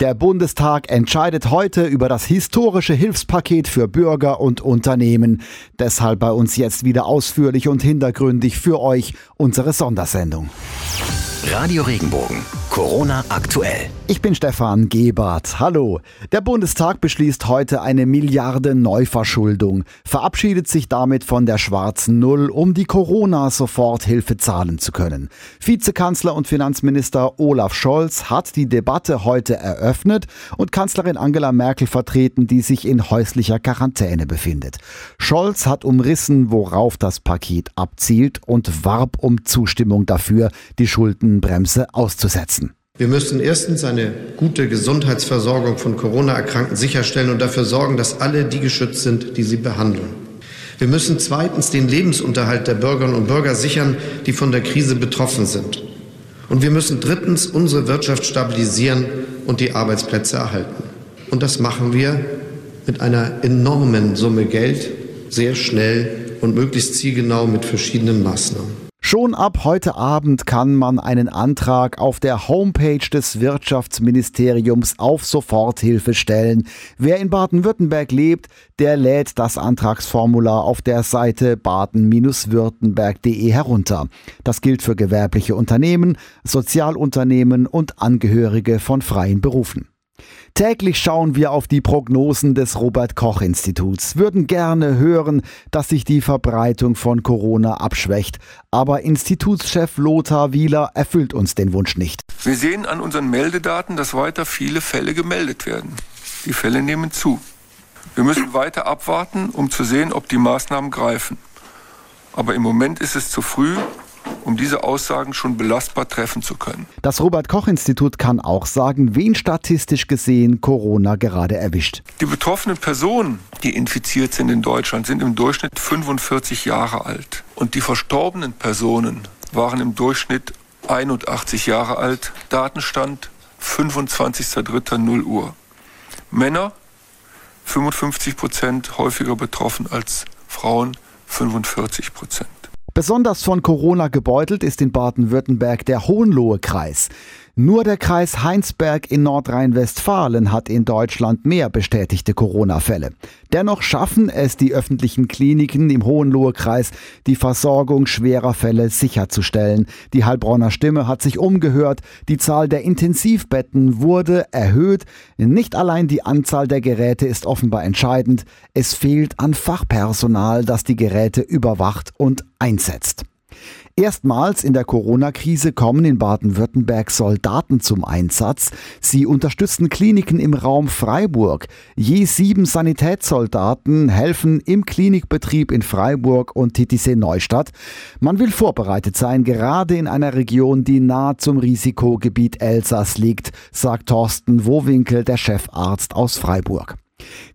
Der Bundestag entscheidet heute über das historische Hilfspaket für Bürger und Unternehmen. Deshalb bei uns jetzt wieder ausführlich und hintergründig für euch unsere Sondersendung. Radio Regenbogen. Corona aktuell. Ich bin Stefan Gebert. Hallo. Der Bundestag beschließt heute eine Milliarde Neuverschuldung, verabschiedet sich damit von der schwarzen Null, um die Corona-Soforthilfe zahlen zu können. Vizekanzler und Finanzminister Olaf Scholz hat die Debatte heute eröffnet und Kanzlerin Angela Merkel vertreten, die sich in häuslicher Quarantäne befindet. Scholz hat umrissen, worauf das Paket abzielt und warb um Zustimmung dafür, die Schuldenbremse auszusetzen. Wir müssen erstens eine gute Gesundheitsversorgung von Corona-Erkrankten sicherstellen und dafür sorgen, dass alle die geschützt sind, die sie behandeln. Wir müssen zweitens den Lebensunterhalt der Bürgerinnen und Bürger sichern, die von der Krise betroffen sind. Und wir müssen drittens unsere Wirtschaft stabilisieren und die Arbeitsplätze erhalten. Und das machen wir mit einer enormen Summe Geld, sehr schnell und möglichst zielgenau mit verschiedenen Maßnahmen. Schon ab heute Abend kann man einen Antrag auf der Homepage des Wirtschaftsministeriums auf Soforthilfe stellen. Wer in Baden-Württemberg lebt, der lädt das Antragsformular auf der Seite baden-württemberg.de herunter. Das gilt für gewerbliche Unternehmen, Sozialunternehmen und Angehörige von freien Berufen. Täglich schauen wir auf die Prognosen des Robert Koch Instituts, würden gerne hören, dass sich die Verbreitung von Corona abschwächt. Aber Institutschef Lothar Wieler erfüllt uns den Wunsch nicht. Wir sehen an unseren Meldedaten, dass weiter viele Fälle gemeldet werden. Die Fälle nehmen zu. Wir müssen weiter abwarten, um zu sehen, ob die Maßnahmen greifen. Aber im Moment ist es zu früh, um diese Aussagen schon belastbar treffen zu können. Das Robert Koch Institut kann auch sagen, wen statistisch gesehen Corona gerade erwischt. Die betroffenen Personen, die infiziert sind in Deutschland, sind im Durchschnitt 45 Jahre alt. Und die verstorbenen Personen waren im Durchschnitt 81 Jahre alt. Datenstand 25.03.0 Uhr. Männer 55 Prozent häufiger betroffen als Frauen 45 Prozent. Besonders von Corona gebeutelt ist in Baden-Württemberg der Hohenlohe-Kreis. Nur der Kreis Heinsberg in Nordrhein-Westfalen hat in Deutschland mehr bestätigte Corona-Fälle. Dennoch schaffen es die öffentlichen Kliniken im Hohenlohe-Kreis, die Versorgung schwerer Fälle sicherzustellen. Die Heilbronner Stimme hat sich umgehört. Die Zahl der Intensivbetten wurde erhöht. Nicht allein die Anzahl der Geräte ist offenbar entscheidend. Es fehlt an Fachpersonal, das die Geräte überwacht und einsetzt. Erstmals in der Corona-Krise kommen in Baden-Württemberg Soldaten zum Einsatz. Sie unterstützen Kliniken im Raum Freiburg. Je sieben Sanitätssoldaten helfen im Klinikbetrieb in Freiburg und Titisee Neustadt. Man will vorbereitet sein, gerade in einer Region, die nah zum Risikogebiet Elsass liegt, sagt Thorsten Wowinkel, der Chefarzt aus Freiburg.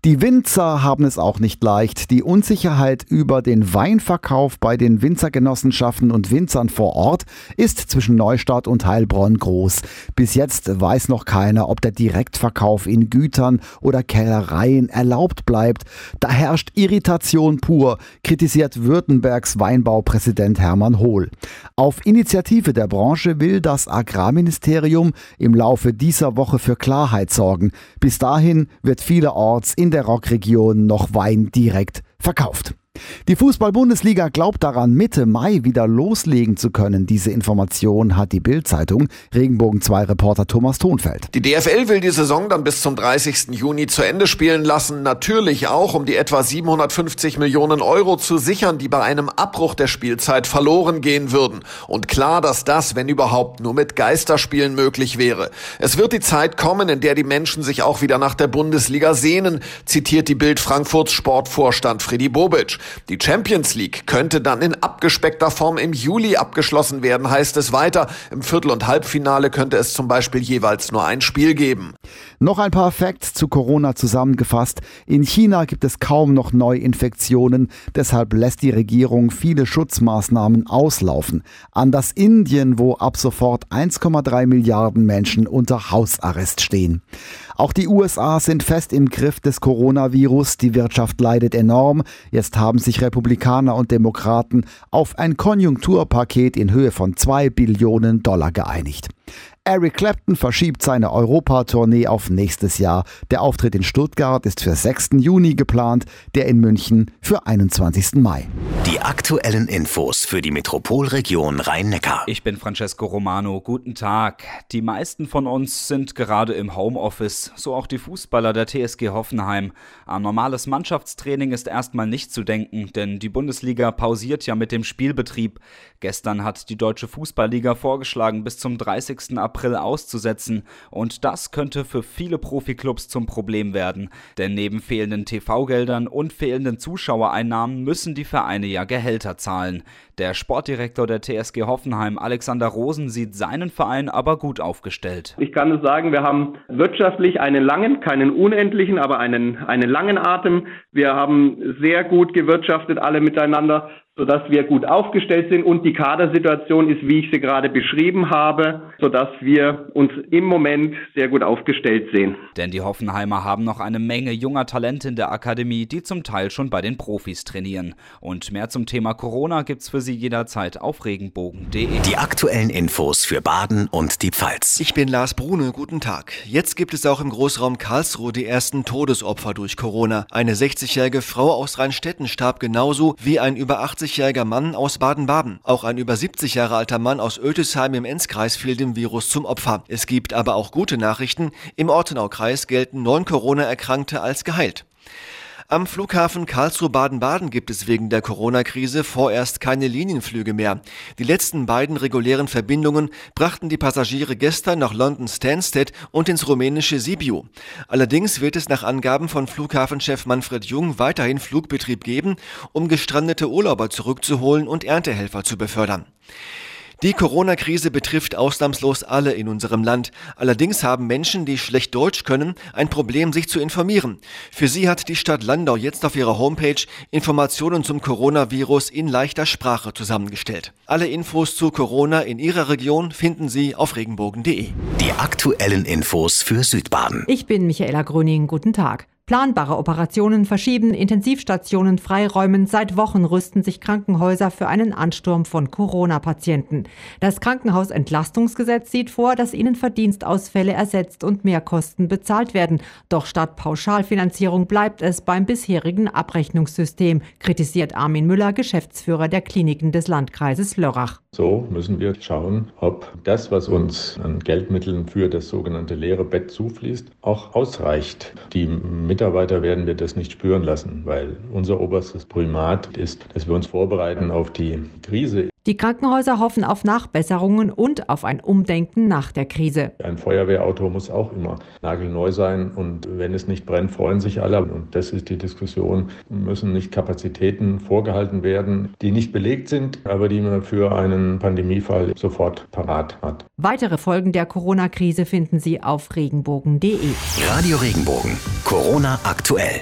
Die Winzer haben es auch nicht leicht. Die Unsicherheit über den Weinverkauf bei den Winzergenossenschaften und Winzern vor Ort ist zwischen Neustadt und Heilbronn groß. Bis jetzt weiß noch keiner, ob der Direktverkauf in Gütern oder Kellereien erlaubt bleibt. Da herrscht Irritation pur, kritisiert Württembergs Weinbaupräsident Hermann Hohl. Auf Initiative der Branche will das Agrarministerium im Laufe dieser Woche für Klarheit sorgen. Bis dahin wird vielerorts in der Rockregion noch Wein direkt verkauft. Die Fußball-Bundesliga glaubt daran, Mitte Mai wieder loslegen zu können. Diese Information hat die Bild-Zeitung. Regenbogen 2 Reporter Thomas Thonfeld. Die DFL will die Saison dann bis zum 30. Juni zu Ende spielen lassen. Natürlich auch, um die etwa 750 Millionen Euro zu sichern, die bei einem Abbruch der Spielzeit verloren gehen würden. Und klar, dass das, wenn überhaupt, nur mit Geisterspielen möglich wäre. Es wird die Zeit kommen, in der die Menschen sich auch wieder nach der Bundesliga sehnen, zitiert die Bild Frankfurts Sportvorstand Freddy Bobic. Die Champions League könnte dann in abgespeckter Form im Juli abgeschlossen werden, heißt es weiter. Im Viertel- und Halbfinale könnte es zum Beispiel jeweils nur ein Spiel geben. Noch ein paar Facts zu Corona zusammengefasst. In China gibt es kaum noch Neuinfektionen, deshalb lässt die Regierung viele Schutzmaßnahmen auslaufen. Anders Indien, wo ab sofort 1,3 Milliarden Menschen unter Hausarrest stehen. Auch die USA sind fest im Griff des Coronavirus. Die Wirtschaft leidet enorm. Jetzt haben sich Republikaner und Demokraten auf ein Konjunkturpaket in Höhe von zwei Billionen Dollar geeinigt. Eric Clapton verschiebt seine Europatournee auf nächstes Jahr. Der Auftritt in Stuttgart ist für 6. Juni geplant, der in München für 21. Mai. Die aktuellen Infos für die Metropolregion Rhein-Neckar. Ich bin Francesco Romano. Guten Tag. Die meisten von uns sind gerade im Homeoffice, so auch die Fußballer der TSG Hoffenheim. An normales Mannschaftstraining ist erstmal nicht zu denken, denn die Bundesliga pausiert ja mit dem Spielbetrieb. Gestern hat die Deutsche Fußballliga vorgeschlagen, bis zum 30. April April auszusetzen. Und das könnte für viele Profiklubs zum Problem werden. Denn neben fehlenden TV-Geldern und fehlenden Zuschauereinnahmen müssen die Vereine ja Gehälter zahlen. Der Sportdirektor der TSG Hoffenheim, Alexander Rosen, sieht seinen Verein aber gut aufgestellt. Ich kann es sagen, wir haben wirtschaftlich einen langen, keinen unendlichen, aber einen, einen langen Atem. Wir haben sehr gut gewirtschaftet, alle miteinander sodass wir gut aufgestellt sind und die Kadersituation ist, wie ich sie gerade beschrieben habe, sodass wir uns im Moment sehr gut aufgestellt sehen. Denn die Hoffenheimer haben noch eine Menge junger Talente in der Akademie, die zum Teil schon bei den Profis trainieren. Und mehr zum Thema Corona gibt's für Sie jederzeit auf regenbogen.de. Die aktuellen Infos für Baden und die Pfalz. Ich bin Lars Brune, guten Tag. Jetzt gibt es auch im Großraum Karlsruhe die ersten Todesopfer durch Corona. Eine 60-jährige Frau aus Rheinstetten starb genauso wie ein über 80 80-jähriger Mann aus Baden-Baden. Auch ein über 70 Jahre alter Mann aus Oeltesheim im Enzkreis fiel dem Virus zum Opfer. Es gibt aber auch gute Nachrichten. Im Ortenaukreis gelten neun Corona-Erkrankte als geheilt. Am Flughafen Karlsruhe-Baden-Baden gibt es wegen der Corona-Krise vorerst keine Linienflüge mehr. Die letzten beiden regulären Verbindungen brachten die Passagiere gestern nach London Stansted und ins rumänische Sibiu. Allerdings wird es nach Angaben von Flughafenchef Manfred Jung weiterhin Flugbetrieb geben, um gestrandete Urlauber zurückzuholen und Erntehelfer zu befördern. Die Corona-Krise betrifft ausnahmslos alle in unserem Land. Allerdings haben Menschen, die schlecht Deutsch können, ein Problem, sich zu informieren. Für sie hat die Stadt Landau jetzt auf ihrer Homepage Informationen zum Coronavirus in leichter Sprache zusammengestellt. Alle Infos zu Corona in Ihrer Region finden Sie auf regenbogen.de. Die aktuellen Infos für Südbaden. Ich bin Michaela Gröning. Guten Tag. Planbare Operationen verschieben, Intensivstationen freiräumen. Seit Wochen rüsten sich Krankenhäuser für einen Ansturm von Corona-Patienten. Das Krankenhausentlastungsgesetz sieht vor, dass ihnen Verdienstausfälle ersetzt und Mehrkosten bezahlt werden. Doch statt Pauschalfinanzierung bleibt es beim bisherigen Abrechnungssystem, kritisiert Armin Müller, Geschäftsführer der Kliniken des Landkreises Lörrach. So müssen wir schauen, ob das, was uns an Geldmitteln für das sogenannte leere Bett zufließt, auch ausreicht. Die Mitarbeiter werden wir das nicht spüren lassen, weil unser oberstes Primat ist, dass wir uns vorbereiten auf die Krise. Die Krankenhäuser hoffen auf Nachbesserungen und auf ein Umdenken nach der Krise. Ein Feuerwehrauto muss auch immer nagelneu sein und wenn es nicht brennt, freuen sich alle. Und das ist die Diskussion. Müssen nicht Kapazitäten vorgehalten werden, die nicht belegt sind, aber die man für einen Pandemiefall sofort parat hat. Weitere Folgen der Corona-Krise finden Sie auf regenbogen.de. Radio Regenbogen. Corona aktuell.